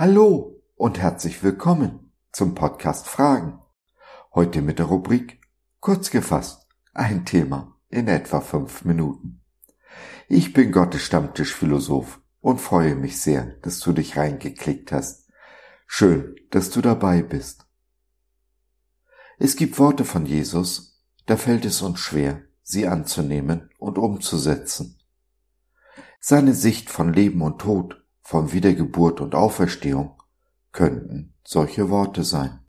Hallo und herzlich willkommen zum Podcast Fragen. Heute mit der Rubrik Kurz gefasst, ein Thema in etwa fünf Minuten. Ich bin Gottes Stammtischphilosoph und freue mich sehr, dass du dich reingeklickt hast. Schön, dass du dabei bist. Es gibt Worte von Jesus, da fällt es uns schwer, sie anzunehmen und umzusetzen. Seine Sicht von Leben und Tod von Wiedergeburt und Auferstehung könnten solche Worte sein.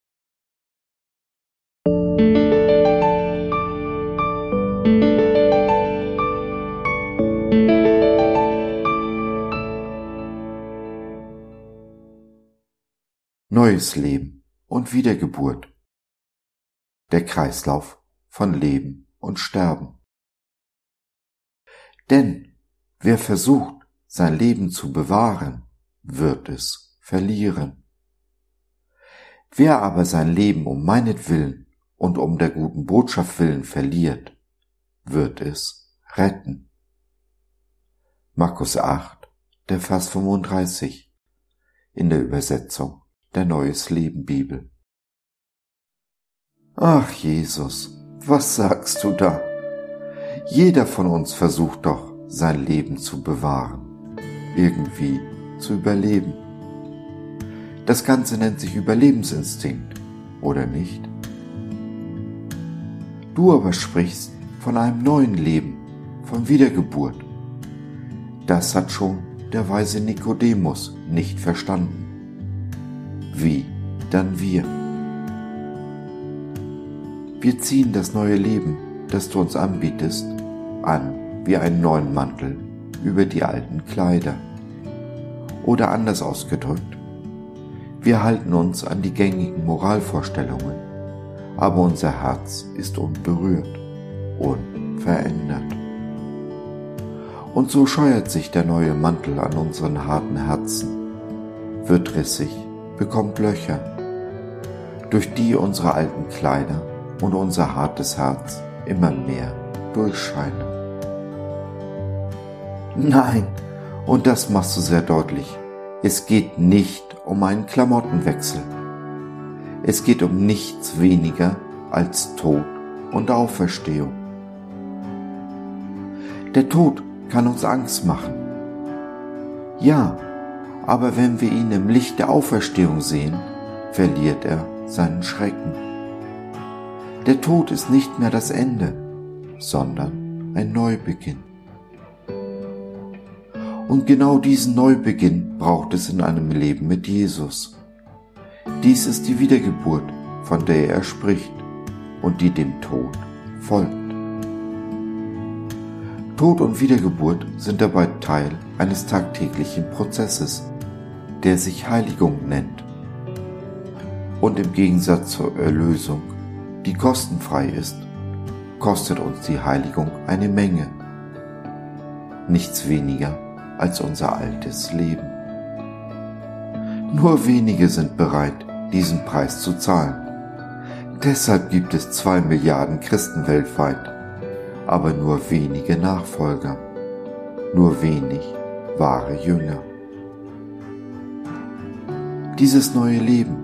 Neues Leben und Wiedergeburt. Der Kreislauf von Leben und Sterben. Denn wer versucht, sein Leben zu bewahren, wird es verlieren. Wer aber sein Leben um meinetwillen und um der guten Botschaft willen verliert, wird es retten. Markus 8, der Vers 35 in der Übersetzung der Neues Leben Bibel. Ach Jesus, was sagst du da? Jeder von uns versucht doch, sein Leben zu bewahren irgendwie zu überleben. Das Ganze nennt sich Überlebensinstinkt, oder nicht? Du aber sprichst von einem neuen Leben, von Wiedergeburt. Das hat schon der weise Nikodemus nicht verstanden. Wie dann wir? Wir ziehen das neue Leben, das du uns anbietest, an wie einen neuen Mantel über die alten Kleider. Oder anders ausgedrückt, wir halten uns an die gängigen Moralvorstellungen, aber unser Herz ist unberührt, unverändert. Und so scheuert sich der neue Mantel an unseren harten Herzen, wird rissig, bekommt Löcher, durch die unsere alten Kleider und unser hartes Herz immer mehr durchscheinen. Nein, und das machst du sehr deutlich. Es geht nicht um einen Klamottenwechsel. Es geht um nichts weniger als Tod und Auferstehung. Der Tod kann uns Angst machen. Ja, aber wenn wir ihn im Licht der Auferstehung sehen, verliert er seinen Schrecken. Der Tod ist nicht mehr das Ende, sondern ein Neubeginn. Und genau diesen Neubeginn braucht es in einem Leben mit Jesus. Dies ist die Wiedergeburt, von der er spricht und die dem Tod folgt. Tod und Wiedergeburt sind dabei Teil eines tagtäglichen Prozesses, der sich Heiligung nennt. Und im Gegensatz zur Erlösung, die kostenfrei ist, kostet uns die Heiligung eine Menge. Nichts weniger als unser altes Leben. Nur wenige sind bereit, diesen Preis zu zahlen. Deshalb gibt es zwei Milliarden Christen weltweit, aber nur wenige Nachfolger, nur wenig wahre Jünger. Dieses neue Leben,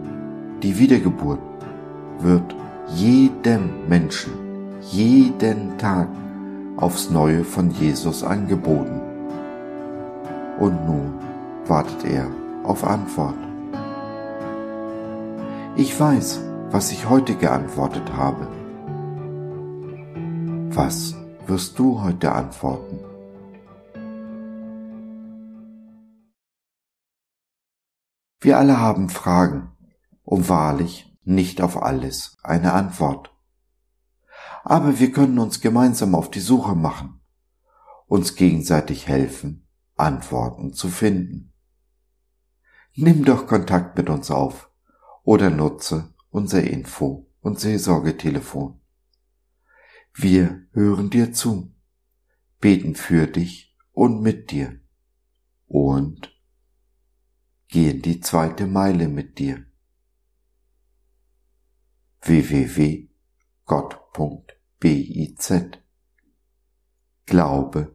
die Wiedergeburt, wird jedem Menschen, jeden Tag aufs Neue von Jesus angeboten und nun wartet er auf Antwort. Ich weiß, was ich heute geantwortet habe. Was wirst du heute antworten? Wir alle haben Fragen, um wahrlich nicht auf alles eine Antwort. Aber wir können uns gemeinsam auf die Suche machen, uns gegenseitig helfen Antworten zu finden. Nimm doch Kontakt mit uns auf oder nutze unser Info- und Seelsorgetelefon. Wir hören dir zu, beten für dich und mit dir und gehen die zweite Meile mit dir. www.gott.biz Glaube